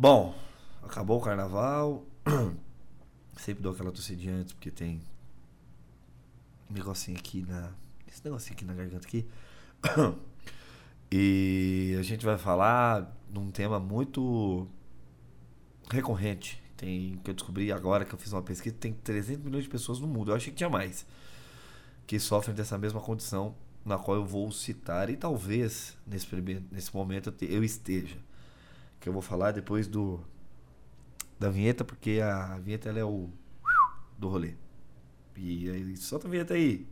Bom, acabou o carnaval. Sempre dou aquela tossidinha antes, porque tem um negocinho aqui na. Esse negocinho aqui na garganta aqui. E a gente vai falar num tema muito recorrente. Tem que eu descobri agora que eu fiz uma pesquisa, tem 300 milhões de pessoas no mundo. Eu achei que tinha mais que sofrem dessa mesma condição na qual eu vou citar e talvez nesse nesse momento eu esteja. Que eu vou falar depois do da vinheta, porque a vinheta ela é o do rolê. E aí, solta a vinheta aí.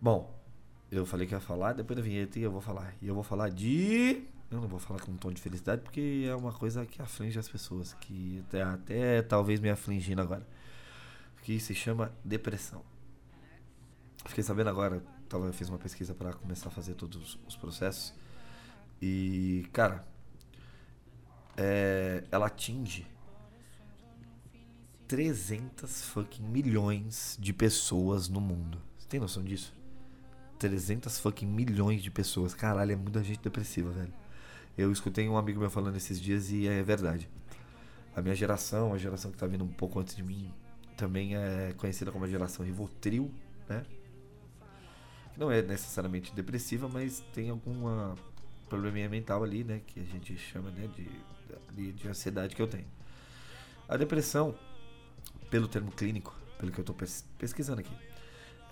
Bom, eu falei que ia falar, depois da vinheta eu vou falar. E eu vou falar de. Eu não vou falar com um tom de felicidade porque é uma coisa que aflige as pessoas, que até, até talvez me afligindo agora. Que se chama depressão. Fiquei sabendo agora, eu fiz uma pesquisa para começar a fazer todos os processos. E, cara, é, ela atinge 300 fucking milhões de pessoas no mundo. Você tem noção disso? 300 fucking milhões de pessoas. Caralho, é muita gente depressiva, velho. Eu escutei um amigo meu falando esses dias e é verdade. A minha geração, a geração que tá vindo um pouco antes de mim, também é conhecida como a geração Rivotril, né? Que não é necessariamente depressiva, mas tem alguma probleminha mental ali, né? Que a gente chama né, de, de ansiedade que eu tenho. A depressão, pelo termo clínico, pelo que eu estou pesquisando aqui,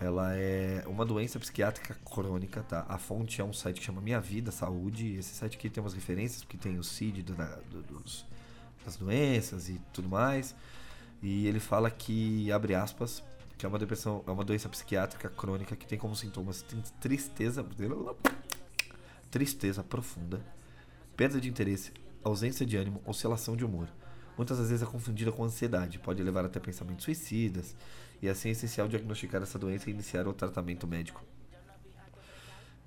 ela é uma doença psiquiátrica crônica, tá? A fonte é um site que chama Minha Vida Saúde. Esse site aqui tem umas referências, porque tem o CID do, do, dos, das doenças e tudo mais. E ele fala que, abre aspas, que é uma depressão, é uma doença psiquiátrica crônica que tem como sintomas tristeza, tristeza profunda, perda de interesse, ausência de ânimo, oscilação de humor. Muitas vezes é confundida com ansiedade, pode levar até pensamentos suicidas, e assim é essencial diagnosticar essa doença e iniciar o tratamento médico.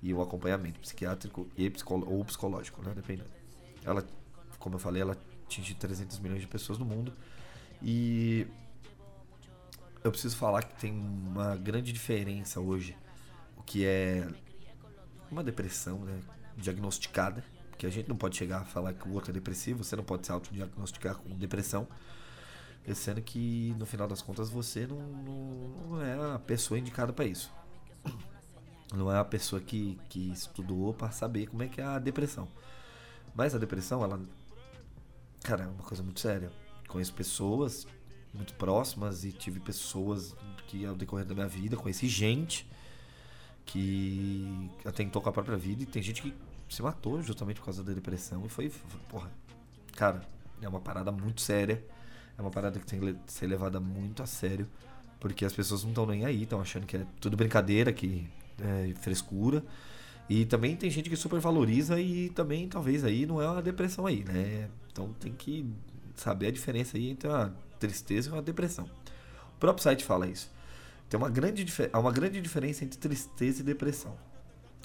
E o acompanhamento psiquiátrico e psicolo ou psicológico, né? Dependendo. Ela, como eu falei, ela atinge 300 milhões de pessoas no mundo. E eu preciso falar que tem uma grande diferença hoje, o que é uma depressão né, diagnosticada que a gente não pode chegar a falar que o outro é depressivo, você não pode se autodiagnosticar com depressão, sendo que no final das contas você não, não, não é a pessoa indicada para isso. Não é a pessoa que, que estudou para saber como é que é a depressão. Mas a depressão, ela. Cara, é uma coisa muito séria. Conheço pessoas muito próximas e tive pessoas que ao decorrer da minha vida conheci gente que atentou com a própria vida e tem gente que se matou justamente por causa da depressão. E foi, foi, porra, cara, é uma parada muito séria. É uma parada que tem que ser levada muito a sério. Porque as pessoas não estão nem aí, estão achando que é tudo brincadeira, que é frescura. E também tem gente que supervaloriza e também talvez aí não é uma depressão aí, né? Então tem que saber a diferença aí entre uma tristeza e uma depressão. O próprio site fala isso. Tem uma grande, há uma grande diferença entre tristeza e depressão.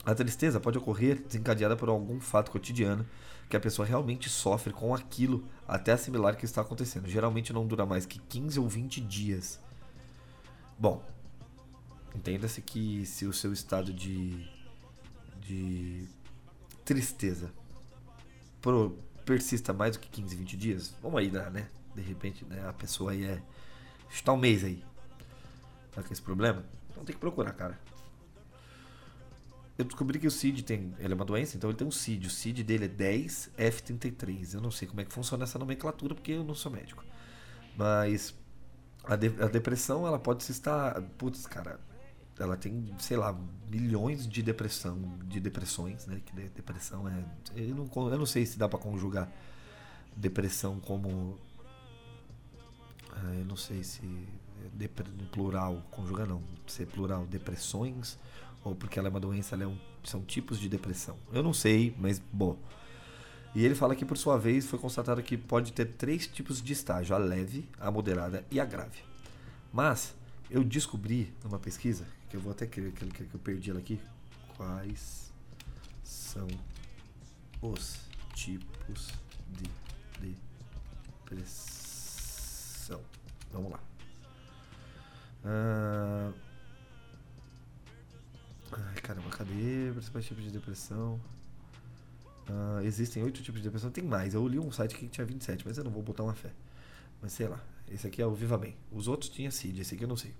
A tristeza pode ocorrer desencadeada por algum fato cotidiano que a pessoa realmente sofre com aquilo até assimilar que está acontecendo. Geralmente não dura mais que 15 ou 20 dias. Bom, entenda-se que se o seu estado de, de tristeza pro, persista mais do que 15, 20 dias, vamos aí, né? De repente, né, a pessoa aí é. Está um mês aí. Tá com esse problema? Então tem que procurar, cara eu descobri que o CID tem. Ele é uma doença, então ele tem um CID. O CID dele é 10F33. Eu não sei como é que funciona essa nomenclatura, porque eu não sou médico. Mas a, de, a depressão, ela pode se estar. Putz, cara. Ela tem, sei lá, milhões de depressão, de depressões, né? Que depressão é. Eu não, eu não sei se dá para conjugar depressão como. Eu não sei se. No plural, conjuga não. Ser plural, depressões ou porque ela é uma doença, é um, são tipos de depressão. Eu não sei, mas bom. E ele fala que, por sua vez, foi constatado que pode ter três tipos de estágio: a leve, a moderada e a grave. Mas eu descobri numa pesquisa, que eu vou até que, que, que eu perdi ela aqui, quais são os tipos de depressão. Vamos lá. Ah... Ai, caramba, cadê? Principais tipos de depressão. Ah, existem oito tipos de depressão. Tem mais. Eu li um site que tinha 27, mas eu não vou botar uma fé. Mas sei lá. Esse aqui é o Viva Bem. Os outros tinha CID, esse aqui eu não sei.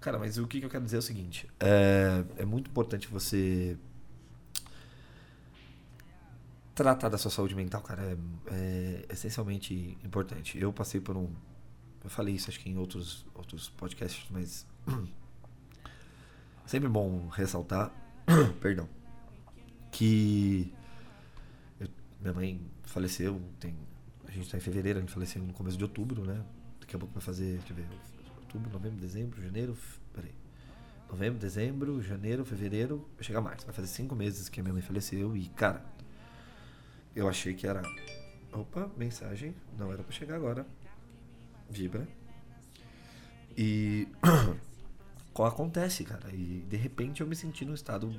Cara, mas o que, que eu quero dizer é o seguinte: é, é muito importante você tratar da sua saúde mental, cara, é, é, essencialmente importante. Eu passei por um. Eu falei isso acho que em outros, outros podcasts, mas. sempre bom ressaltar. perdão. Que. Eu, minha mãe faleceu. Tem, a gente está em fevereiro, a gente faleceu no começo de outubro, né? Daqui a pouco vai fazer. Deixa eu ver, outubro, novembro, dezembro, janeiro. Peraí. Novembro, dezembro, janeiro, fevereiro. Vai chegar março. Vai fazer cinco meses que a minha mãe faleceu. E, cara eu achei que era. Opa, mensagem. Não era para chegar agora. Vibra. E. Acontece, cara? E de repente eu me senti num estado.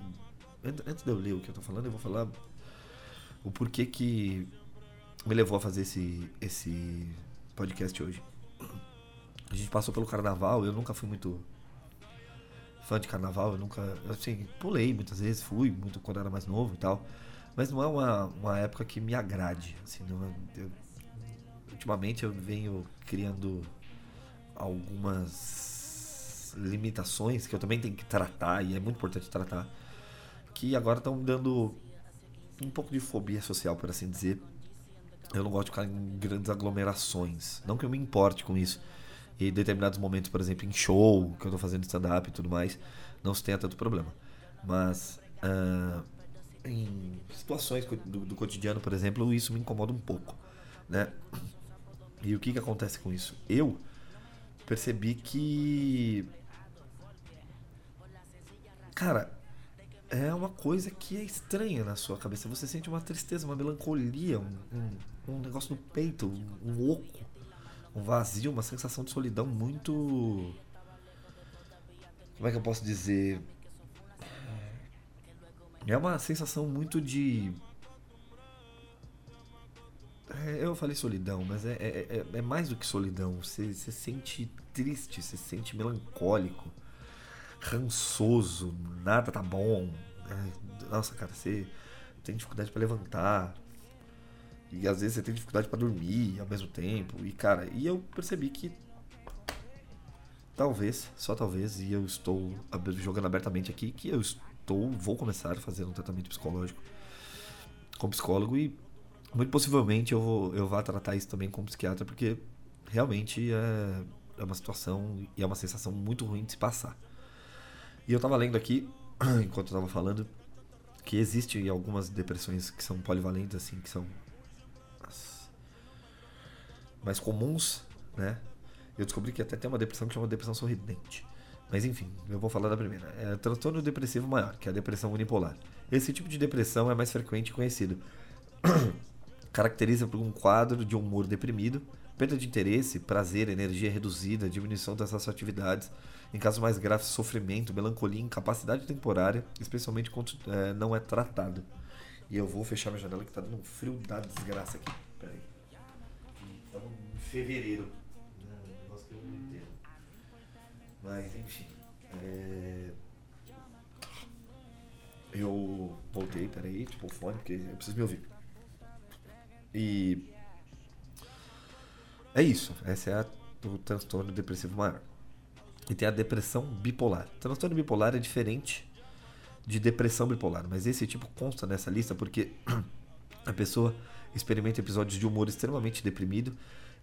Antes de eu ler o que eu tô falando, eu vou falar o porquê que me levou a fazer esse, esse podcast hoje. A gente passou pelo carnaval, eu nunca fui muito fã de carnaval, eu nunca. Assim, pulei muitas vezes, fui muito quando era mais novo e tal. Mas não é uma, uma época que me agrade. Assim, é, eu, ultimamente eu venho criando algumas limitações que eu também tenho que tratar, e é muito importante tratar, que agora estão dando um pouco de fobia social, por assim dizer. Eu não gosto de ficar em grandes aglomerações. Não que eu me importe com isso. E em determinados momentos, por exemplo, em show, que eu estou fazendo stand-up e tudo mais, não se tenha tanto problema. Mas uh, em situações do, do, cotidiano, por exemplo, isso me incomoda um pouco, né? E o que que acontece com isso? Eu percebi que cara, é uma coisa que é estranha na sua cabeça. Você sente uma tristeza, uma melancolia, um, um, um negócio no peito, um, um oco, um vazio, uma sensação de solidão muito. Como é que eu posso dizer? É uma sensação muito de. É, eu falei solidão, mas é, é, é, é mais do que solidão. Você, se sente triste, você se sente melancólico, rançoso, nada tá bom. É, nossa, cara, você tem dificuldade para levantar. E às vezes você tem dificuldade para dormir ao mesmo tempo. E cara, e eu percebi que talvez, só talvez, e eu estou jogando abertamente aqui, que eu estou, vou começar a fazer um tratamento psicológico com psicólogo e muito possivelmente eu, vou, eu vá tratar isso também com psiquiatra, porque realmente é, é uma situação e é uma sensação muito ruim de se passar. E eu estava lendo aqui, enquanto eu estava falando, que existem algumas depressões que são polivalentes, assim, que são mais comuns, né? Eu descobri que até tem uma depressão que chama depressão sorridente. Mas enfim, eu vou falar da primeira. É transtorno depressivo maior, que é a depressão unipolar. Esse tipo de depressão é mais frequente e conhecido. Caracteriza por um quadro de humor deprimido, perda de interesse, prazer, energia reduzida, diminuição dessas atividades, em casos mais graves, sofrimento, melancolia, incapacidade temporária, especialmente quando é, não é tratado. E eu vou fechar minha janela que tá dando um frio da desgraça aqui. Peraí. Estamos em fevereiro. Mas, enfim. É... Eu voltei, peraí, tipo o fone, porque eu preciso me ouvir. E. É isso. Essa é a, o transtorno depressivo maior. E tem a depressão bipolar. O transtorno bipolar é diferente de depressão bipolar, mas esse tipo consta nessa lista porque a pessoa experimenta episódios de humor extremamente deprimido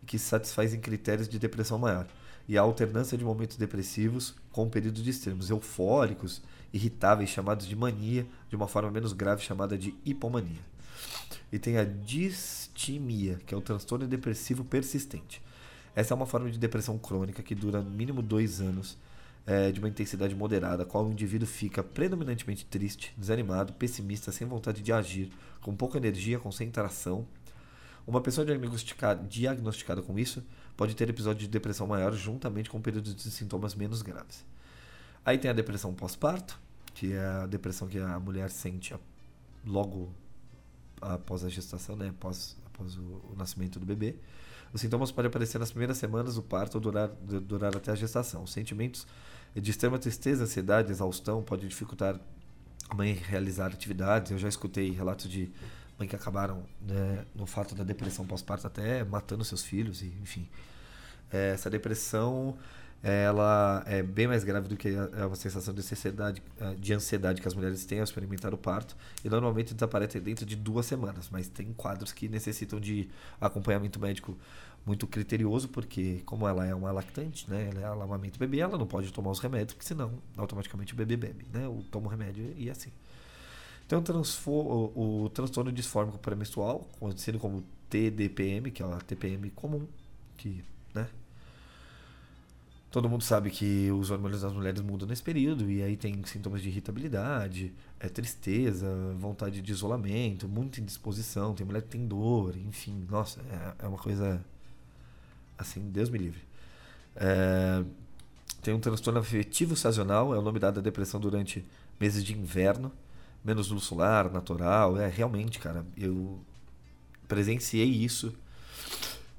e que se satisfaz em critérios de depressão maior e a alternância de momentos depressivos com períodos de extremos eufóricos, irritáveis, chamados de mania, de uma forma menos grave chamada de hipomania. E tem a distimia, que é o transtorno depressivo persistente. Essa é uma forma de depressão crônica que dura no mínimo dois anos, é, de uma intensidade moderada, a qual o indivíduo fica predominantemente triste, desanimado, pessimista, sem vontade de agir, com pouca energia, concentração. Uma pessoa diagnosticada, diagnosticada com isso pode ter episódio de depressão maior juntamente com períodos de sintomas menos graves. Aí tem a depressão pós-parto, que é a depressão que a mulher sente logo após a gestação, né? após, após o, o nascimento do bebê. Os sintomas podem aparecer nas primeiras semanas do parto ou durar, durar até a gestação. Os sentimentos de extrema tristeza, ansiedade, exaustão podem dificultar a mãe realizar atividades. Eu já escutei relatos de mãe que acabaram né, no fato da depressão pós-parto até matando seus filhos, e, enfim. É, essa depressão ela é bem mais grave do que a, a sensação de ansiedade, de ansiedade que as mulheres têm ao experimentar o parto. E normalmente desaparece dentro de duas semanas, mas tem quadros que necessitam de acompanhamento médico muito criterioso, porque como ela é uma lactante, né, ela é lamamento bebê, ela não pode tomar os remédios, porque senão automaticamente o bebê bebe, né, ou toma o remédio e assim. Então, o, o transtorno disfórmico pré-menstrual, conhecido como TDPM, que é a TPM comum, que, todo mundo sabe que os hormônios das mulheres mudam nesse período e aí tem sintomas de irritabilidade, é tristeza, vontade de isolamento, muita indisposição, tem mulher que tem dor, enfim, nossa, é, é uma coisa assim, Deus me livre. É, tem um transtorno afetivo sazonal, é o nome dado à depressão durante meses de inverno, menos luz solar, natural, é realmente, cara, eu presenciei isso,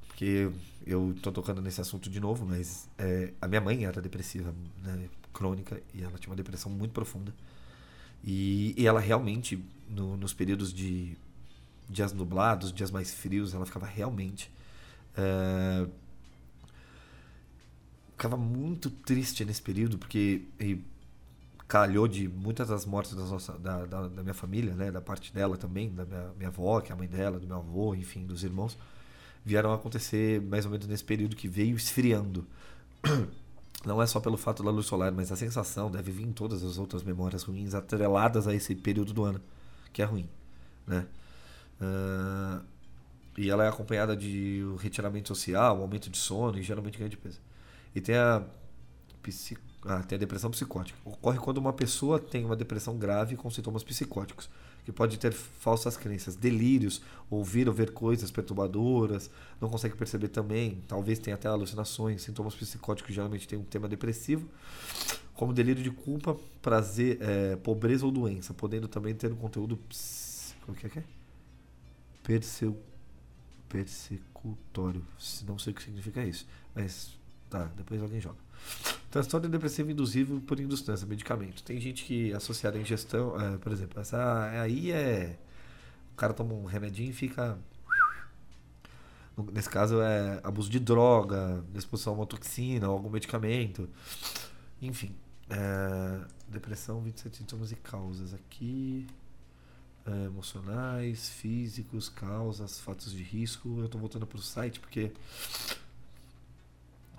porque eu tô tocando nesse assunto de novo, mas é, a minha mãe era depressiva, né, crônica, e ela tinha uma depressão muito profunda. E, e ela realmente, no, nos períodos de dias nublados, dias mais frios, ela ficava realmente. É, ficava muito triste nesse período, porque calhou de muitas das mortes das da, da, da, minha família, né, da parte dela também, da minha, minha avó, que é a mãe dela, do meu avô, enfim, dos irmãos vieram a acontecer mais ou menos nesse período que veio esfriando. Não é só pelo fato da luz solar, mas a sensação deve vir em todas as outras memórias ruins atreladas a esse período do ano, que é ruim, né? Uh, e ela é acompanhada de retiramento social, aumento de sono e geralmente ganho de peso. E tem a, ah, tem a depressão psicótica. Ocorre quando uma pessoa tem uma depressão grave com sintomas psicóticos que pode ter falsas crenças, delírios, ouvir ou ver coisas perturbadoras, não consegue perceber também, talvez tenha até alucinações, sintomas psicóticos geralmente têm um tema depressivo, como delírio de culpa, prazer, é, pobreza ou doença, podendo também ter um conteúdo ps... como que é que é? Perseu... persecutório, não sei o que significa isso, mas tá, depois alguém joga. Transtorno depressivo induzível por industância, medicamento. Tem gente que associada à ingestão, é, por exemplo, essa aí é. O cara toma um remedinho e fica. Nesse caso é abuso de droga, exposição a uma toxina, algum medicamento. Enfim. É, depressão, 27 sintomas e causas. Aqui. É, emocionais, físicos, causas, fatos de risco. Eu estou voltando para o site porque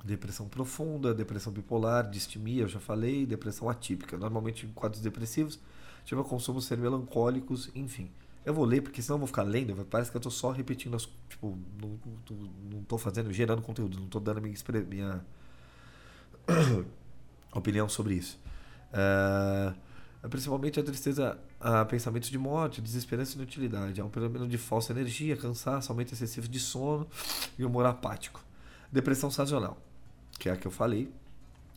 Depressão profunda, depressão bipolar, distimia, eu já falei, depressão atípica. Normalmente em quadros depressivos, tive consumo ser melancólicos, enfim. Eu vou ler porque senão eu vou ficar lendo, parece que eu estou só repetindo as, tipo, não, não, estou fazendo, gerando conteúdo, não estou dando minha, minha opinião sobre isso. Uh, principalmente a tristeza, a pensamentos de morte, desesperança e inutilidade. Há um fenômeno de falsa energia, cansaço, aumento excessivo de sono e humor apático. Depressão sazonal que é a que eu falei.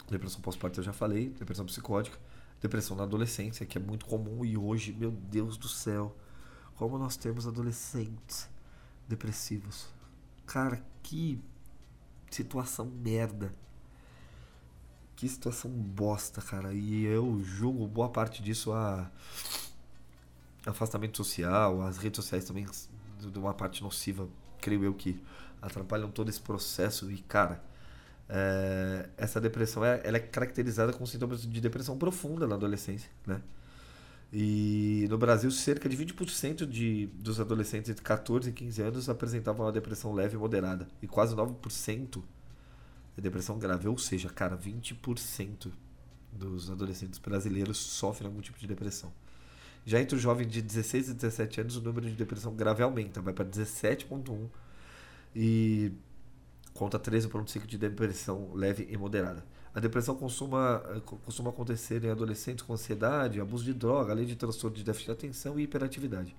Depressão pós-parto eu já falei, depressão psicótica, depressão na adolescência, que é muito comum e hoje, meu Deus do céu, como nós temos adolescentes depressivos. Cara, que situação merda. Que situação bosta, cara. E eu julgo boa parte disso a afastamento social, as redes sociais também de uma parte nociva, creio eu que atrapalham todo esse processo e cara, é, essa depressão é, ela é caracterizada com sintomas de depressão profunda na adolescência, né? E no Brasil, cerca de 20% de, dos adolescentes entre 14 e 15 anos apresentavam uma depressão leve e moderada. E quase 9% é depressão grave. Ou seja, cara, 20% dos adolescentes brasileiros sofrem algum tipo de depressão. Já entre os jovens de 16 e 17 anos, o número de depressão grave aumenta, vai para 17,1%. E conta 13,5% de depressão leve e moderada. A depressão costuma, eh, costuma acontecer em adolescentes com ansiedade, abuso de droga, além de transtorno de déficit de atenção e hiperatividade.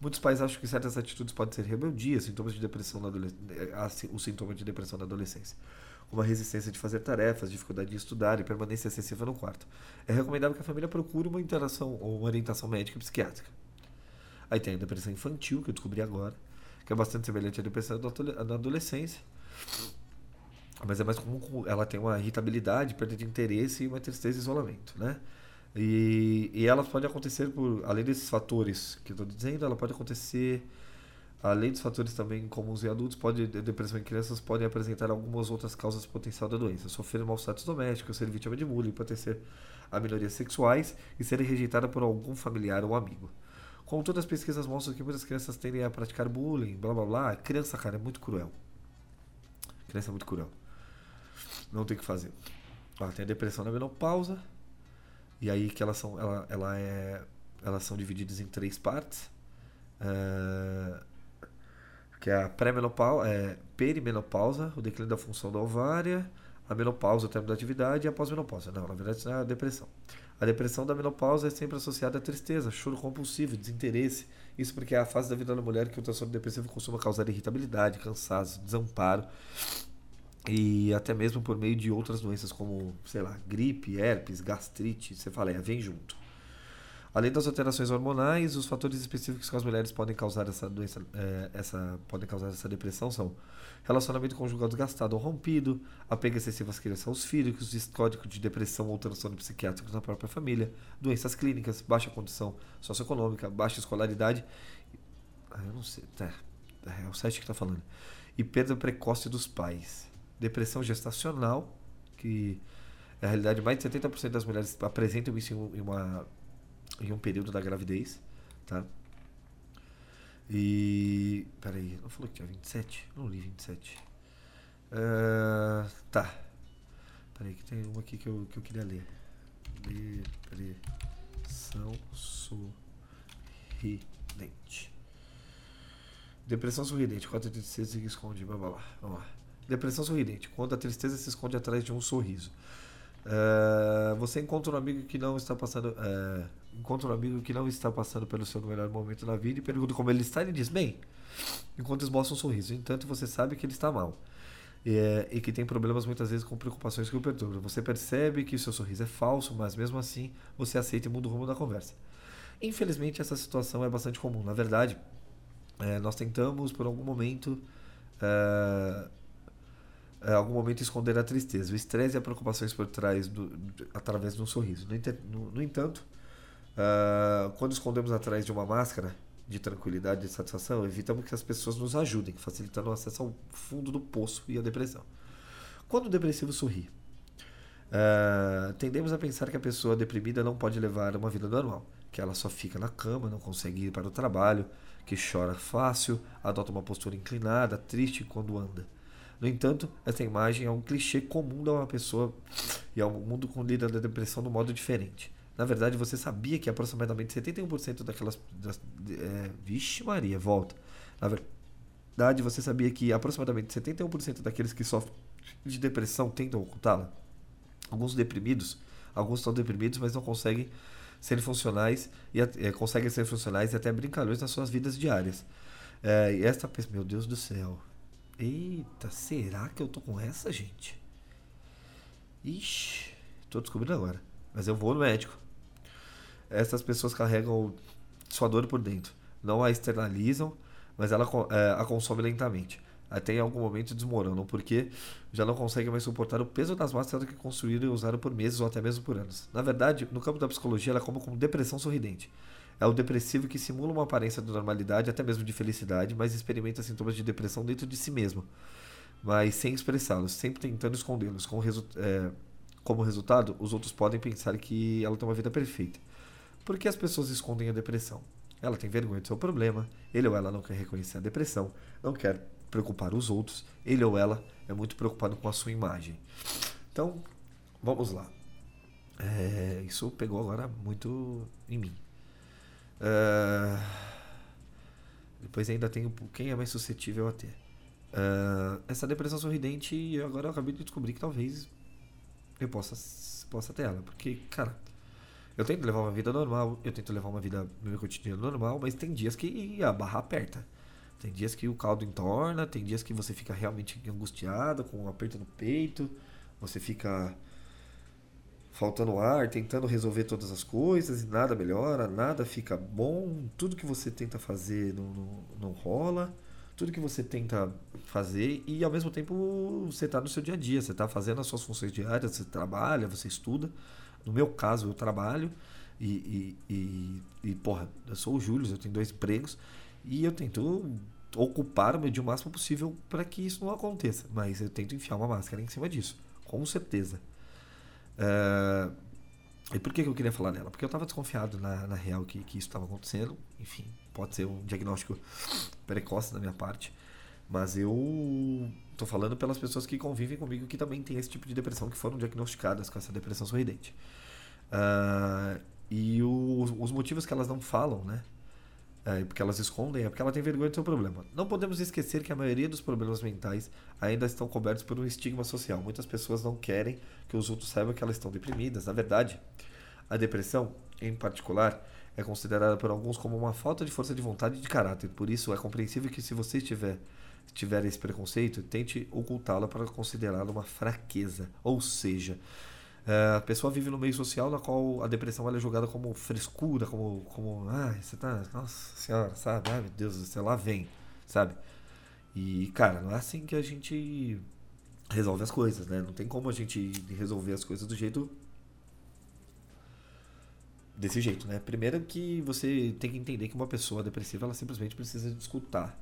Muitos pais acham que certas atitudes podem ser rebeldia, sintomas de depressão na adolescência, o sintoma de depressão na adolescência, como a resistência de fazer tarefas, dificuldade de estudar e permanência excessiva no quarto. É recomendável que a família procure uma interação ou uma orientação médica e psiquiátrica. Aí tem a depressão infantil, que eu descobri agora, que é bastante semelhante à depressão da adolescência. Mas é mais comum, ela tem uma irritabilidade, perda de interesse e uma tristeza e isolamento, né? E, e elas podem acontecer por, além desses fatores que eu estou dizendo, ela pode acontecer, além dos fatores também comuns em adultos, pode, depressão em crianças podem apresentar algumas outras causas potencial da doença. Sofrer maus tratos domésticos, ser vítima de bullying, pode ser a minorias sexuais e serem rejeitadas por algum familiar ou amigo. Como todas as pesquisas mostram que muitas crianças tendem a praticar bullying, blá blá blá, criança, cara, é muito cruel. Criança é muito cruel. Não tem o que fazer. Ela tem a depressão na menopausa, e aí que elas são, ela, ela é, elas são divididas em três partes. É, que é a pré-menopausa, é, perimenopausa, o declínio da função da ovária, a menopausa, o término da atividade e a pós-menopausa. Não, na verdade isso é a depressão. A depressão da menopausa é sempre associada à tristeza, choro compulsivo, desinteresse. Isso porque é a fase da vida da mulher que o transtorno depressivo costuma causar irritabilidade, cansaço, desamparo e até mesmo por meio de outras doenças como, sei lá, gripe, herpes, gastrite, cefaleia, vem junto. Além das alterações hormonais, os fatores específicos que as mulheres podem causar essa doença, é, essa, podem causar essa depressão são relacionamento conjugal desgastado ou rompido, apego excessivo às crianças aos filhos, histórico de depressão ou transtorno psiquiátrico na própria família, doenças clínicas, baixa condição socioeconômica, baixa escolaridade. Ah, eu não sei, tá, é o site que está falando. E perda precoce dos pais. Depressão gestacional, que na realidade mais de 70% das mulheres apresentam isso em uma em um período da gravidez, tá? E. Peraí, não falou que tinha 27? Não li 27. Uh, tá. Peraí, que tem uma aqui que eu, que eu queria ler. Depressão sorridente. Depressão sorridente, 486 se esconde, blá blá blá. Vamos lá. Depressão sorridente, quando a tristeza se esconde atrás de um sorriso. Uh, você encontra um amigo que não está passando. Uh, encontra um amigo que não está passando pelo seu melhor momento na vida e pergunta como ele está. Ele diz: Bem, enquanto esboça um sorriso. Entanto, você sabe que ele está mal. E, é, e que tem problemas muitas vezes com preocupações que o perturbam. Você percebe que o seu sorriso é falso, mas mesmo assim você aceita e muda o rumo da conversa. Infelizmente, essa situação é bastante comum. Na verdade, é, nós tentamos por algum momento. É, algum momento esconder a tristeza, o estresse e a preocupações por trás do, através de um sorriso. No, no, no entanto, uh, quando escondemos atrás de uma máscara de tranquilidade e satisfação, evitamos que as pessoas nos ajudem, facilitando o acesso ao fundo do poço e à depressão. Quando o depressivo sorri, uh, tendemos a pensar que a pessoa deprimida não pode levar uma vida normal, que ela só fica na cama, não consegue ir para o trabalho, que chora fácil, adota uma postura inclinada, triste quando anda. No entanto, essa imagem é um clichê comum de uma pessoa e é um mundo com lida da depressão de um modo diferente. Na verdade, você sabia que aproximadamente 71% daquelas. Das, é, vixe, Maria, volta. Na verdade, você sabia que aproximadamente 71% daqueles que sofrem de depressão tentam ocultá-la? Alguns deprimidos, alguns estão deprimidos, mas não conseguem ser funcionais e é, conseguem ser funcionais e até brincalhões nas suas vidas diárias. É, e esta meu Deus do céu, Eita, será que eu tô com essa, gente? Ixi, tô descobrindo agora. Mas eu vou no médico. Essas pessoas carregam sua dor por dentro. Não a externalizam, mas ela é, a consome lentamente. Até em algum momento desmoronam, porque já não conseguem mais suportar o peso das máscaras que construíram e usaram por meses ou até mesmo por anos. Na verdade, no campo da psicologia, ela é como com depressão sorridente. É o depressivo que simula uma aparência de normalidade, até mesmo de felicidade, mas experimenta sintomas de depressão dentro de si mesmo, mas sem expressá-los, sempre tentando escondê-los. Com resu é, como resultado, os outros podem pensar que ela tem uma vida perfeita. Por que as pessoas escondem a depressão? Ela tem vergonha do seu problema, ele ou ela não quer reconhecer a depressão, não quer preocupar os outros, ele ou ela é muito preocupado com a sua imagem. Então, vamos lá. É, isso pegou agora muito em mim. Uh, depois ainda tem quem é mais suscetível a ter. Uh, essa depressão sorridente, agora eu acabei de descobrir que talvez eu possa, possa ter ela. Porque, cara, eu tento levar uma vida normal, eu tento levar uma vida meu cotidiano normal, mas tem dias que a barra aperta. Tem dias que o caldo entorna, tem dias que você fica realmente angustiado, com um aperto no peito, você fica faltando ar, tentando resolver todas as coisas e nada melhora, nada fica bom, tudo que você tenta fazer não, não, não rola, tudo que você tenta fazer e ao mesmo tempo você está no seu dia a dia, você está fazendo as suas funções diárias, você trabalha, você estuda. No meu caso, eu trabalho e, e, e, e porra, eu sou o Júlio, eu tenho dois empregos e eu tento ocupar o meu dia o máximo possível para que isso não aconteça. Mas eu tento enfiar uma máscara em cima disso, com certeza. Uh, e por que, eu queria falar dela? Porque eu estava desconfiado na, na real que, que isso estava acontecendo. Enfim, pode ser um diagnóstico precoce da minha parte. Mas eu tô falando pelas pessoas que convivem comigo que também tem esse tipo de depressão, que foram diagnosticadas com essa depressão sorridente. Uh, e o, os motivos que elas não falam, né? É, porque elas escondem, é porque ela tem vergonha do seu problema. Não podemos esquecer que a maioria dos problemas mentais ainda estão cobertos por um estigma social. Muitas pessoas não querem que os outros saibam que elas estão deprimidas. Na verdade, a depressão, em particular, é considerada por alguns como uma falta de força de vontade e de caráter. Por isso, é compreensível que se você tiver, tiver esse preconceito, tente ocultá-la para considerá-la uma fraqueza. Ou seja, a pessoa vive no meio social na qual a depressão é julgada como frescura, como, como ah, você tá, nossa senhora, sabe? Ai meu Deus, sei lá vem, sabe? E, cara, não é assim que a gente resolve as coisas, né? Não tem como a gente resolver as coisas do jeito. desse jeito, né? Primeiro que você tem que entender que uma pessoa depressiva, ela simplesmente precisa de escutar.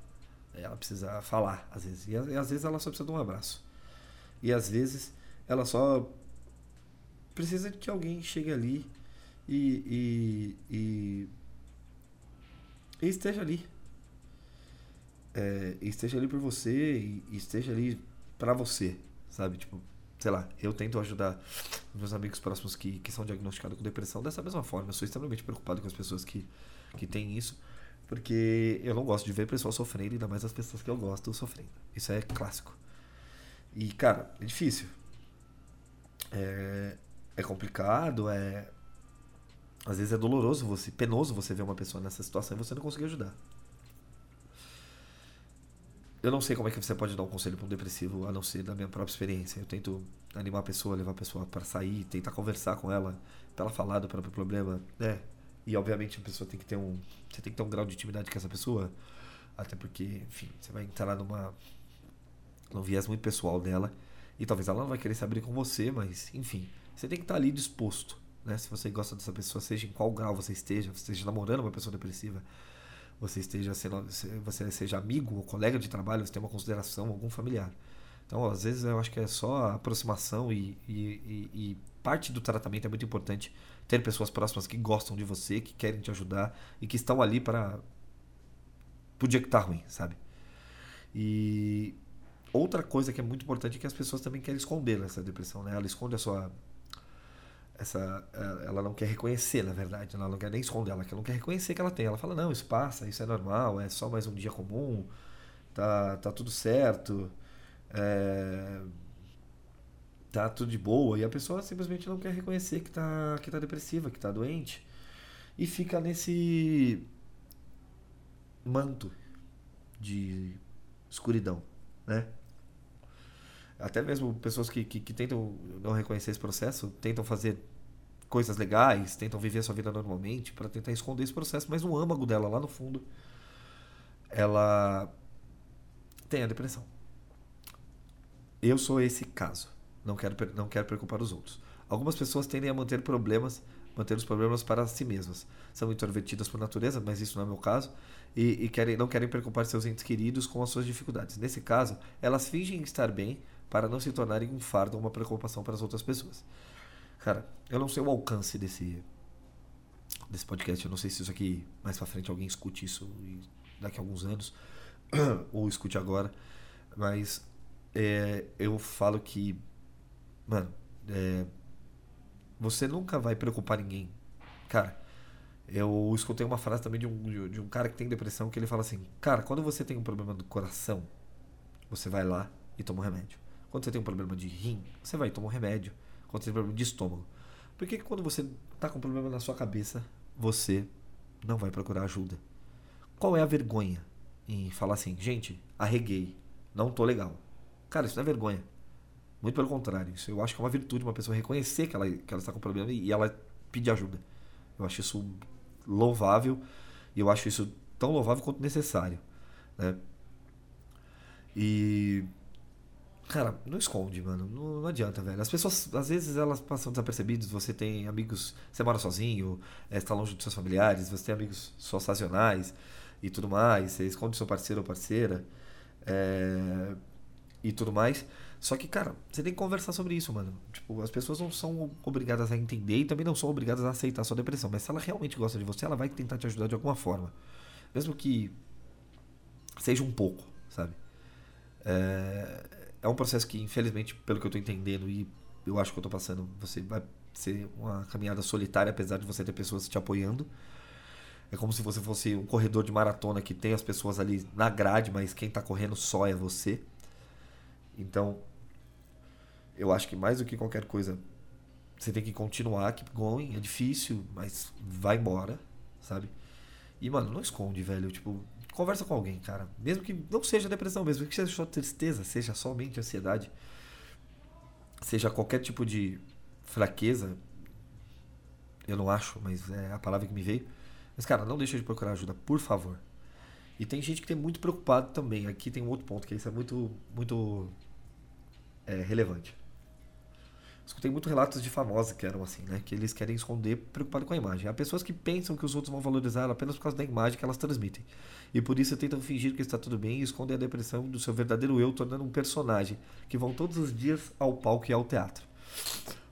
Ela precisa falar, às vezes. E, às vezes ela só precisa de um abraço. E às vezes ela só precisa que alguém chegue ali e, e, e, e esteja ali. É, esteja ali por você e, e esteja ali para você, sabe? Tipo, sei lá, eu tento ajudar meus amigos próximos que, que são diagnosticados com depressão dessa mesma forma. Eu sou extremamente preocupado com as pessoas que, que têm isso, porque eu não gosto de ver pessoas sofrendo, ainda mais as pessoas que eu gosto sofrendo. Isso é clássico. E, cara, é difícil. É, é complicado, é. Às vezes é doloroso, você, penoso você ver uma pessoa nessa situação e você não conseguir ajudar. Eu não sei como é que você pode dar um conselho para um depressivo, a não ser da minha própria experiência. Eu tento animar a pessoa, levar a pessoa para sair, tentar conversar com ela, para ela falar do próprio problema, né? E obviamente a pessoa tem que ter um, você tem que ter um grau de intimidade com essa pessoa, até porque, enfim, você vai entrar numa num viés muito pessoal dela e talvez ela não vai querer se abrir com você, mas enfim, você tem que estar ali disposto. Né? Se você gosta dessa pessoa, seja em qual grau você esteja, você esteja namorando uma pessoa depressiva, você esteja sendo, você seja amigo ou colega de trabalho, você tem uma consideração, algum familiar. Então, às vezes, eu acho que é só aproximação e, e, e, e parte do tratamento é muito importante ter pessoas próximas que gostam de você, que querem te ajudar e que estão ali para o dia que tá ruim, sabe? E outra coisa que é muito importante é que as pessoas também querem esconder essa depressão, né? Ela esconde a sua essa é, ela não quer reconhecer, na verdade, ela não quer nem esconder, ela não quer reconhecer que ela tem. Ela fala: "Não, isso passa, isso é normal, é só mais um dia comum, tá tá tudo certo". É, tá tudo de boa e a pessoa simplesmente não quer reconhecer que tá que tá depressiva, que tá doente e fica nesse manto de escuridão, né? até mesmo pessoas que, que, que, tentam não reconhecer esse processo, tentam fazer coisas legais, tentam viver a sua vida normalmente para tentar esconder esse processo, mas no âmago dela, lá no fundo, ela tem a depressão. Eu sou esse caso. Não quero, não quero preocupar os outros. Algumas pessoas tendem a manter problemas, manter os problemas para si mesmas. São introvertidas por natureza, mas isso não é meu caso, e, e querem, não querem preocupar seus entes queridos com as suas dificuldades. Nesse caso, elas fingem estar bem para não se tornarem um fardo ou uma preocupação para as outras pessoas. Cara, eu não sei o alcance desse desse podcast, eu não sei se isso aqui mais para frente alguém escute isso daqui a alguns anos ou escute agora, mas é, eu falo que, mano, é, você nunca vai preocupar ninguém. Cara, eu escutei uma frase também de um, de um cara que tem depressão que ele fala assim: Cara, quando você tem um problema do coração, você vai lá e toma um remédio. Quando você tem um problema de rim, você vai tomar um remédio. Quando você tem problema de estômago. Por que quando você está com um problema na sua cabeça, você não vai procurar ajuda? Qual é a vergonha em falar assim, gente, arreguei, não tô legal? Cara, isso não é vergonha. Muito pelo contrário. Isso eu acho que é uma virtude uma pessoa reconhecer que ela, que ela está com problema e ela pedir ajuda. Eu acho isso louvável e eu acho isso tão louvável quanto necessário. Né? E. Cara, não esconde, mano. Não, não adianta, velho. As pessoas, às vezes, elas passam desapercebidas. Você tem amigos. Você mora sozinho, está longe dos seus familiares, você tem amigos só sazonais e tudo mais. Você esconde seu parceiro ou parceira. É, e tudo mais. Só que, cara, você tem que conversar sobre isso, mano. Tipo, as pessoas não são obrigadas a entender e também não são obrigadas a aceitar a sua depressão. Mas se ela realmente gosta de você, ela vai tentar te ajudar de alguma forma. Mesmo que seja um pouco, sabe? É, é um processo que, infelizmente, pelo que eu tô entendendo e eu acho que eu tô passando, você vai ser uma caminhada solitária, apesar de você ter pessoas te apoiando. É como se você fosse um corredor de maratona que tem as pessoas ali na grade, mas quem tá correndo só é você. Então, eu acho que mais do que qualquer coisa, você tem que continuar, keep going. É difícil, mas vai embora, sabe? E, mano, não esconde, velho. Tipo, conversa com alguém, cara. Mesmo que não seja depressão, mesmo que seja só tristeza, seja somente ansiedade, seja qualquer tipo de fraqueza. Eu não acho, mas é a palavra que me veio. Mas, cara, não deixa de procurar ajuda, por favor. E tem gente que tem muito preocupado também. Aqui tem um outro ponto, que isso é muito, muito é, relevante. Escutei muitos relatos de famosos que eram assim, né? Que eles querem esconder preocupado com a imagem. Há pessoas que pensam que os outros vão valorizar apenas por causa da imagem que elas transmitem. E por isso tentam fingir que está tudo bem e esconder a depressão do seu verdadeiro eu, tornando um personagem que vão todos os dias ao palco e ao teatro.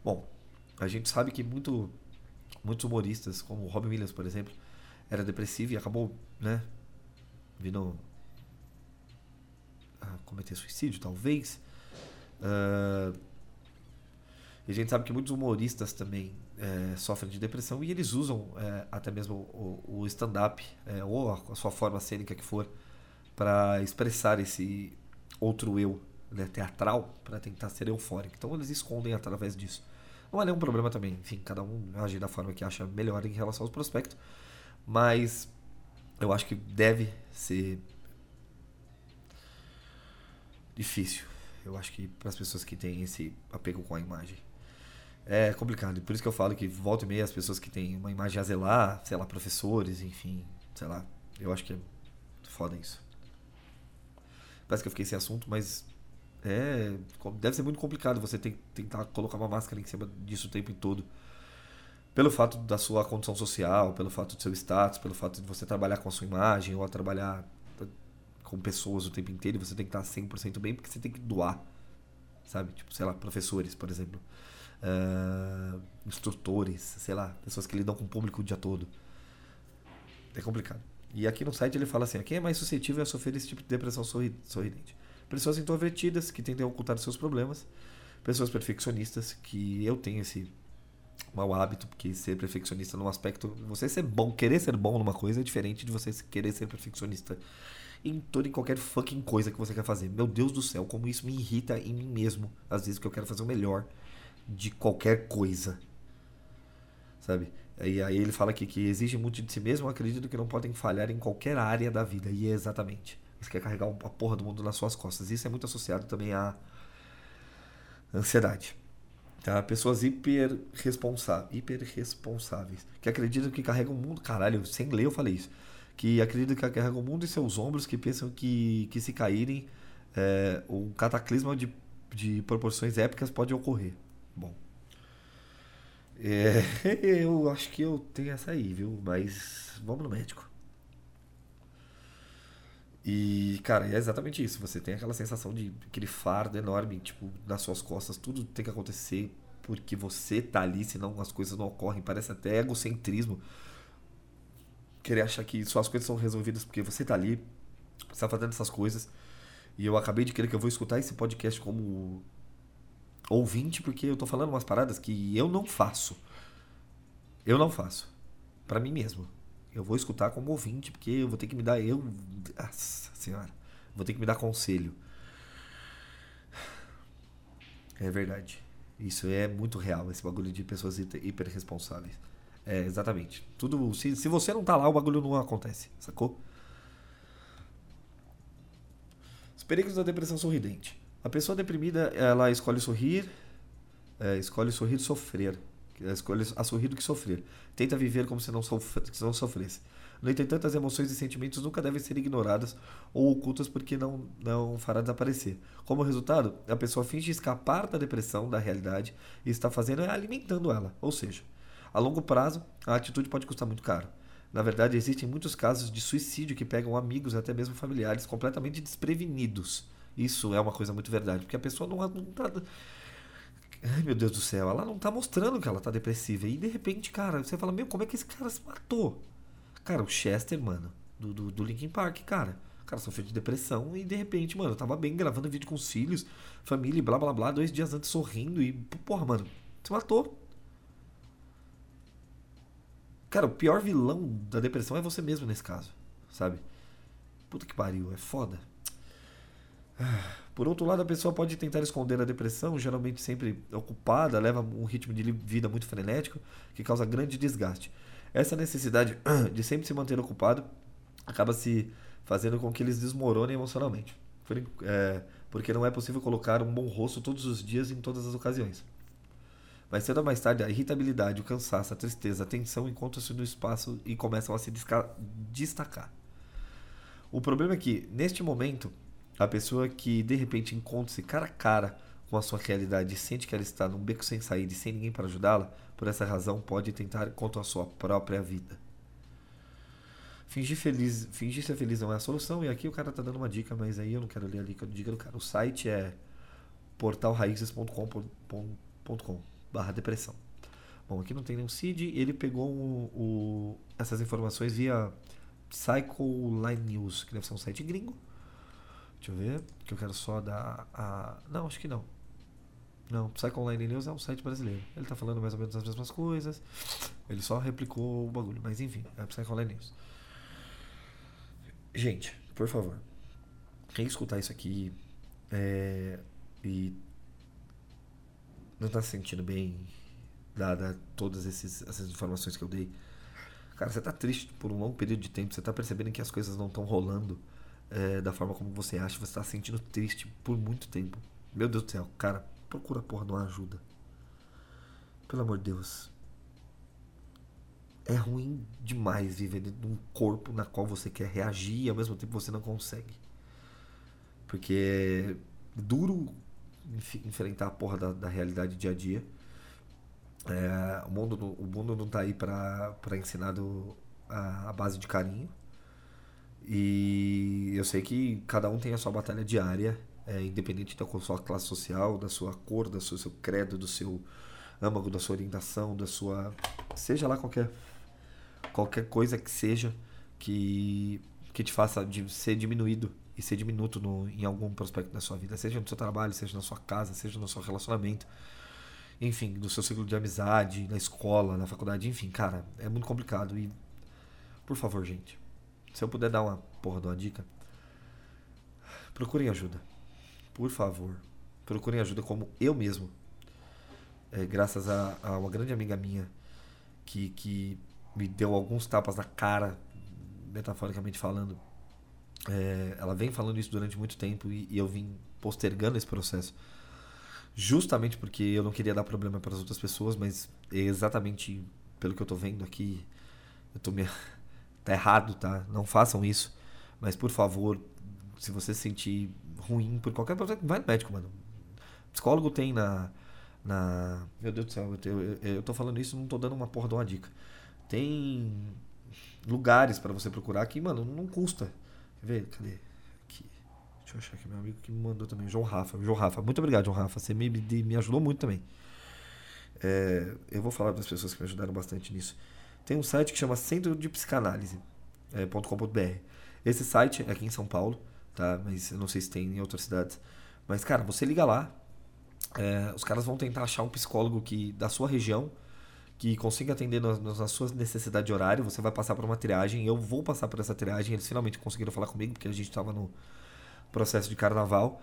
Bom, a gente sabe que muito, muitos humoristas, como Robin Williams, por exemplo, era depressivo e acabou, né? Vindo a cometer suicídio, talvez. Uh, e a gente sabe que muitos humoristas também é, sofrem de depressão e eles usam é, até mesmo o, o stand-up é, ou a, sua forma cênica que for para expressar esse outro eu né, teatral para tentar ser eufórico. Então eles escondem através disso. Não é nenhum problema também. Enfim, cada um age da forma que acha melhor em relação aos prospectos. Mas eu acho que deve ser difícil. Eu acho que para as pessoas que têm esse apego com a imagem. É complicado. Por isso que eu falo que volta e meia as pessoas que têm uma imagem a zelar, sei lá, professores, enfim, sei lá. Eu acho que é foda isso. Parece que eu fiquei sem assunto, mas é. Deve ser muito complicado você ter, tentar colocar uma máscara em cima disso o tempo todo. Pelo fato da sua condição social, pelo fato do seu status, pelo fato de você trabalhar com a sua imagem ou trabalhar com pessoas o tempo inteiro, você tem que estar 100% bem porque você tem que doar. Sabe? Tipo, sei lá, professores, por exemplo uh, instrutores, sei lá, pessoas que lidam com o público o dia todo. É complicado. E aqui no site ele fala assim: quem é mais suscetível a sofrer esse tipo de depressão sorridente? Pessoas introvertidas que tentam ocultar seus problemas, pessoas perfeccionistas, que eu tenho esse mau hábito, porque ser perfeccionista num aspecto. Você ser bom, querer ser bom numa coisa é diferente de você querer ser perfeccionista em toda e qualquer fucking coisa que você quer fazer. Meu Deus do céu, como isso me irrita em mim mesmo. Às vezes que eu quero fazer o melhor de qualquer coisa. Sabe? E aí ele fala aqui que exige muito de si mesmo, acredito que não podem falhar em qualquer área da vida. E é exatamente. Você quer carregar a porra do mundo nas suas costas. Isso é muito associado também à ansiedade. Tá? Pessoas hiper responsáveis, hiper responsáveis, que acreditam que carregam o mundo. Caralho, sem ler eu falei isso. Que acreditam que carregam o mundo em seus ombros, que pensam que, que se caírem, é, um cataclisma de, de proporções épicas pode ocorrer. Bom. É, eu acho que eu tenho essa aí, viu? Mas vamos no médico. E, cara, é exatamente isso. Você tem aquela sensação de aquele fardo enorme, tipo, nas suas costas. Tudo tem que acontecer porque você tá ali, senão as coisas não ocorrem. Parece até egocentrismo. Querer achar que suas coisas são resolvidas porque você tá ali, você tá fazendo essas coisas. E eu acabei de querer que eu vou escutar esse podcast como ouvinte porque eu tô falando umas paradas que eu não faço. Eu não faço. para mim mesmo. Eu vou escutar como ouvinte porque eu vou ter que me dar eu, nossa senhora, vou ter que me dar conselho. É verdade. Isso é muito real, esse bagulho de pessoas hiper responsáveis. É, exatamente. Tudo, se, se você não tá lá, o bagulho não acontece, sacou? Os perigos da depressão sorridente. A pessoa deprimida, ela escolhe sorrir, é, escolhe sorrir e sofrer. Escolhe a sorrir do que sofrer. Tenta viver como se não, sofre, se não sofresse. No entanto, as emoções e sentimentos nunca devem ser ignoradas ou ocultas porque não, não fará desaparecer. Como resultado, a pessoa finge escapar da depressão, da realidade, e está fazendo é alimentando ela. Ou seja, a longo prazo, a atitude pode custar muito caro. Na verdade, existem muitos casos de suicídio que pegam amigos, até mesmo familiares, completamente desprevenidos. Isso é uma coisa muito verdade, porque a pessoa não, não tá. Ai meu Deus do céu, ela não tá mostrando que ela tá depressiva. E de repente, cara, você fala, meu, como é que esse cara se matou? Cara, o Chester, mano, do, do, do Linkin Park, cara. O cara sofreu de depressão e de repente, mano, eu tava bem gravando vídeo com os filhos, família e blá blá blá, dois dias antes sorrindo e, porra, mano, se matou. Cara, o pior vilão da depressão é você mesmo nesse caso, sabe? Puta que pariu, é foda. Por outro lado, a pessoa pode tentar esconder a depressão, geralmente sempre ocupada, leva um ritmo de vida muito frenético, que causa grande desgaste. Essa necessidade de sempre se manter ocupado acaba se fazendo com que eles desmoronem emocionalmente. É, porque não é possível colocar um bom rosto todos os dias em todas as ocasiões. Mais cedo ou mais tarde, a irritabilidade, o cansaço, a tristeza, a tensão encontram-se no espaço e começam a se destacar. O problema é que, neste momento, a pessoa que de repente encontra-se cara a cara com a sua realidade e sente que ela está num beco sem saída e sem ninguém para ajudá-la, por essa razão pode tentar contra a sua própria vida. Fingir, feliz, fingir ser feliz não é a solução, e aqui o cara está dando uma dica, mas aí eu não quero ler a dica do cara. O site é portalraízes.com.com barra depressão. Bom, aqui não tem nenhum CID, ele pegou o, o, essas informações via Psycholine News, que deve ser um site gringo. Deixa eu ver, que eu quero só dar a... Não, acho que não. Não, Psycholine News é um site brasileiro. Ele tá falando mais ou menos as mesmas coisas. Ele só replicou o bagulho. Mas enfim, é Psycholine News. Gente, por favor. Quem escutar isso aqui é, e não tá se sentindo bem, dada todas esses, essas informações que eu dei. Cara, você tá triste por um longo período de tempo, você tá percebendo que as coisas não estão rolando é, da forma como você acha, você tá se sentindo triste por muito tempo. Meu Deus do céu, cara, procura porra de uma ajuda. Pelo amor de Deus. É ruim demais viver dentro de um corpo na qual você quer reagir e ao mesmo tempo você não consegue. Porque é duro enfrentar a porra da, da realidade dia a dia. É, o, mundo, o mundo não tá aí para ensinar do, a, a, base de carinho. E eu sei que cada um tem a sua batalha diária, é, independente da sua classe social, da sua cor, do seu, seu credo, do seu âmago, da sua orientação, da sua. seja lá qualquer, qualquer coisa que seja que, que te faça de ser diminuído e ser diminuto no, em algum prospecto da sua vida, seja no seu trabalho, seja na sua casa, seja no seu relacionamento, enfim, no seu ciclo de amizade, na escola, na faculdade, enfim, cara, é muito complicado e por favor, gente, se eu puder dar uma porra de uma dica, procurem ajuda. Por favor, procurem ajuda como eu mesmo. É, graças a, a uma grande amiga minha que, que me deu alguns tapas na cara, metaforicamente falando, é, ela vem falando isso durante muito tempo e, e, eu vim postergando esse processo. Justamente porque eu não queria dar problema para as outras pessoas, mas é exatamente pelo que eu tô vendo aqui, eu tô me... tá errado, tá? Não façam isso. Mas por favor, se você se sentir ruim por qualquer problema, vai no médico, mano. Psicólogo tem na na meu Deus do céu, eu, eu, eu tô falando isso, não tô dando uma porra de uma dica. Tem lugares para você procurar que, mano, não custa Quer ver? Cadê? Aqui. Deixa eu achar aqui meu amigo que me mandou também. João Rafa. João Rafa. Muito obrigado, João Rafa. Você me, me ajudou muito também. É, eu vou falar para as pessoas que me ajudaram bastante nisso. Tem um site que chama Centro de Psicanálise.com.br. É, Esse site é aqui em São Paulo, tá? Mas eu não sei se tem em outras cidades. Mas, cara, você liga lá. É, os caras vão tentar achar um psicólogo que da sua região que consiga atender nas, nas suas necessidades de horário. Você vai passar por uma triagem. Eu vou passar por essa triagem. Eles finalmente conseguiram falar comigo, porque a gente estava no processo de carnaval.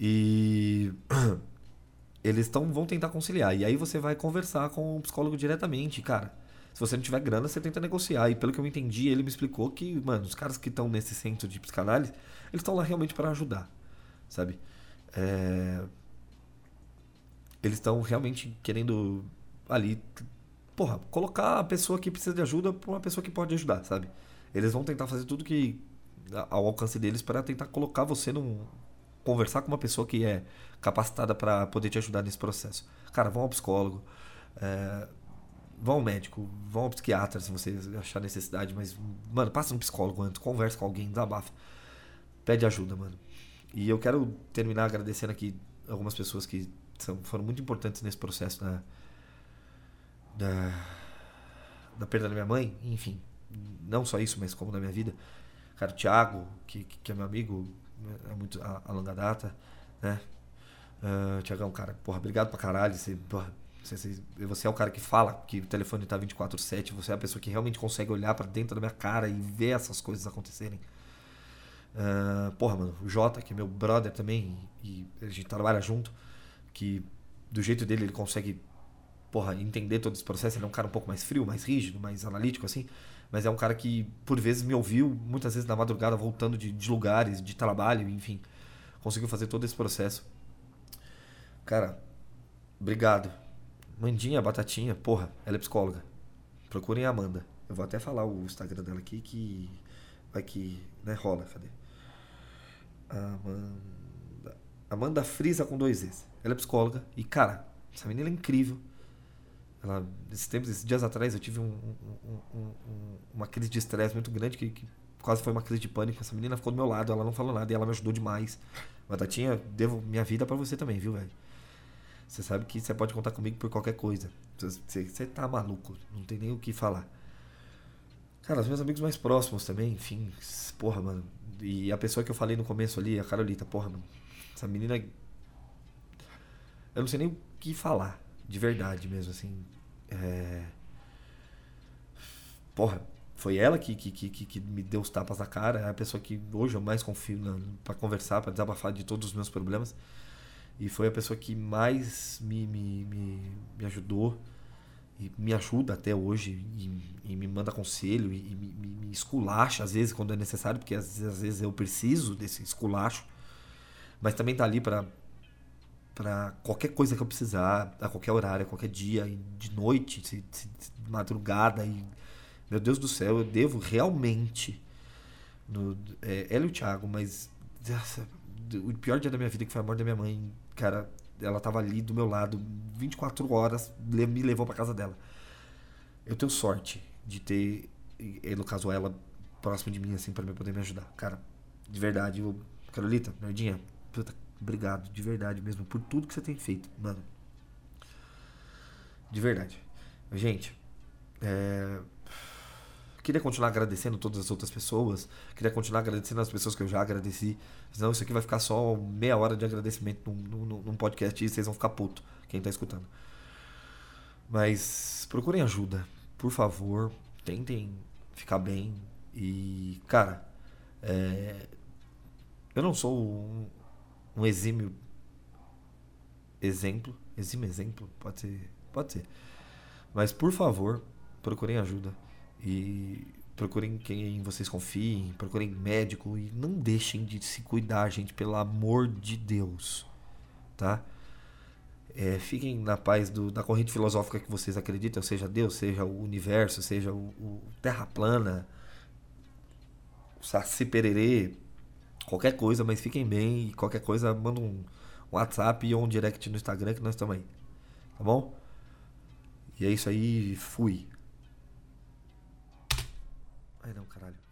E eles tão, vão tentar conciliar. E aí você vai conversar com o psicólogo diretamente, cara. Se você não tiver grana, você tenta negociar. E pelo que eu entendi, ele me explicou que, mano, os caras que estão nesse centro de psicanálise, eles estão lá realmente para ajudar, sabe? É... Eles estão realmente querendo ali porra, colocar a pessoa que precisa de ajuda para uma pessoa que pode ajudar, sabe? eles vão tentar fazer tudo que ao alcance deles para tentar colocar você num conversar com uma pessoa que é capacitada para poder te ajudar nesse processo. Cara, vão ao psicólogo, é, vão ao médico, vão ao psiquiatra se você achar necessidade, mas, mano, passa no psicólogo antes, conversa com alguém, desabafa. Pede ajuda, mano. E eu quero terminar agradecendo aqui algumas pessoas que são, foram muito importantes nesse processo da, da, da perda da minha mãe, enfim. Não só isso, mas como na minha vida. Cara, o Thiago, que, que é meu amigo é muito a, longa data, né? Uh, Tiagão, cara, porra, obrigado pra caralho. Você, porra, você, você, é o cara que fala que o telefone tá 24-7. Você é a pessoa que realmente consegue olhar para dentro da minha cara e ver essas coisas acontecerem. Uh, porra, mano, o Jota, que é meu brother também, e a gente trabalha junto, que do jeito dele ele consegue, porra, entender todo esse processo. Ele é um cara um pouco mais frio, mais rígido, mais analítico, assim. Mas é um cara que, por vezes, me ouviu muitas vezes na madrugada, voltando de, de lugares, de trabalho, enfim. Conseguiu fazer todo esse processo. Cara, obrigado. Mandinha, Batatinha, porra, ela é psicóloga. Procurem a Amanda. Eu vou até falar o Instagram dela aqui que vai que, né, rola, cadê? Amanda. Amanda Frisa com dois Es. Ela é psicóloga e, cara, essa menina é incrível. Ela, esses tempos, esses dias atrás, eu tive um, um, um, uma crise de estresse muito grande, que, que, quase foi uma crise de pânico. Essa menina ficou do meu lado, ela não falou nada e ela me ajudou demais. Batatinha, devo minha vida para você também, viu, velho? Você sabe que você pode contar comigo por qualquer coisa. Você, você tá maluco, não tem nem o que falar. Cara, os meus amigos mais próximos também, enfim, porra, mano. E a pessoa que eu falei no começo ali, a Carolita, porra, mano. Essa menina. Eu não sei nem o que falar, de verdade mesmo, assim. É... Porra, foi ela que, que, que, que, me deu os tapas na cara. É a pessoa que hoje eu mais confio para conversar, para desabafar de todos os meus problemas. E foi a pessoa que mais me, me, me, me ajudou e me ajuda até hoje e, e me manda conselho e, e me, me, esculacha às vezes quando é necessário, porque às, às vezes eu preciso desse esculacho. Mas também tá ali para para qualquer coisa que eu precisar, a qualquer horário, a qualquer dia, de noite, de madrugada. E, meu Deus do céu, eu devo realmente. No, é, ela e Thiago, mas. O pior dia da minha vida, que foi a morte da minha mãe, cara, ela tava ali do meu lado 24 horas, me levou para casa dela. Eu tenho sorte de ter, no caso, ela próximo de mim, assim, para poder me ajudar. Cara, de verdade, eu, Carolita, Nerdinha, puta, Obrigado, de verdade mesmo, por tudo que você tem feito, mano. De verdade. Gente, é... queria continuar agradecendo todas as outras pessoas. Queria continuar agradecendo as pessoas que eu já agradeci. Senão isso aqui vai ficar só meia hora de agradecimento num, num, num podcast e vocês vão ficar puto, quem tá escutando. Mas procurem ajuda, por favor. Tentem ficar bem. E, cara, é... eu não sou um um exímio exemplo. Exímio exemplo? Pode ser. Pode ser. Mas, por favor, procurem ajuda. E procurem quem vocês confiem, procurem médico e não deixem de se cuidar, gente, pelo amor de Deus. Tá? É, fiquem na paz do, da corrente filosófica que vocês acreditam, seja Deus, seja o universo, seja o, o Terra plana, o Saci Pererê, qualquer coisa, mas fiquem bem. E qualquer coisa, manda um, um WhatsApp ou um direct no Instagram que nós estamos aí. Tá bom? E é isso aí, fui. Ai não, caralho.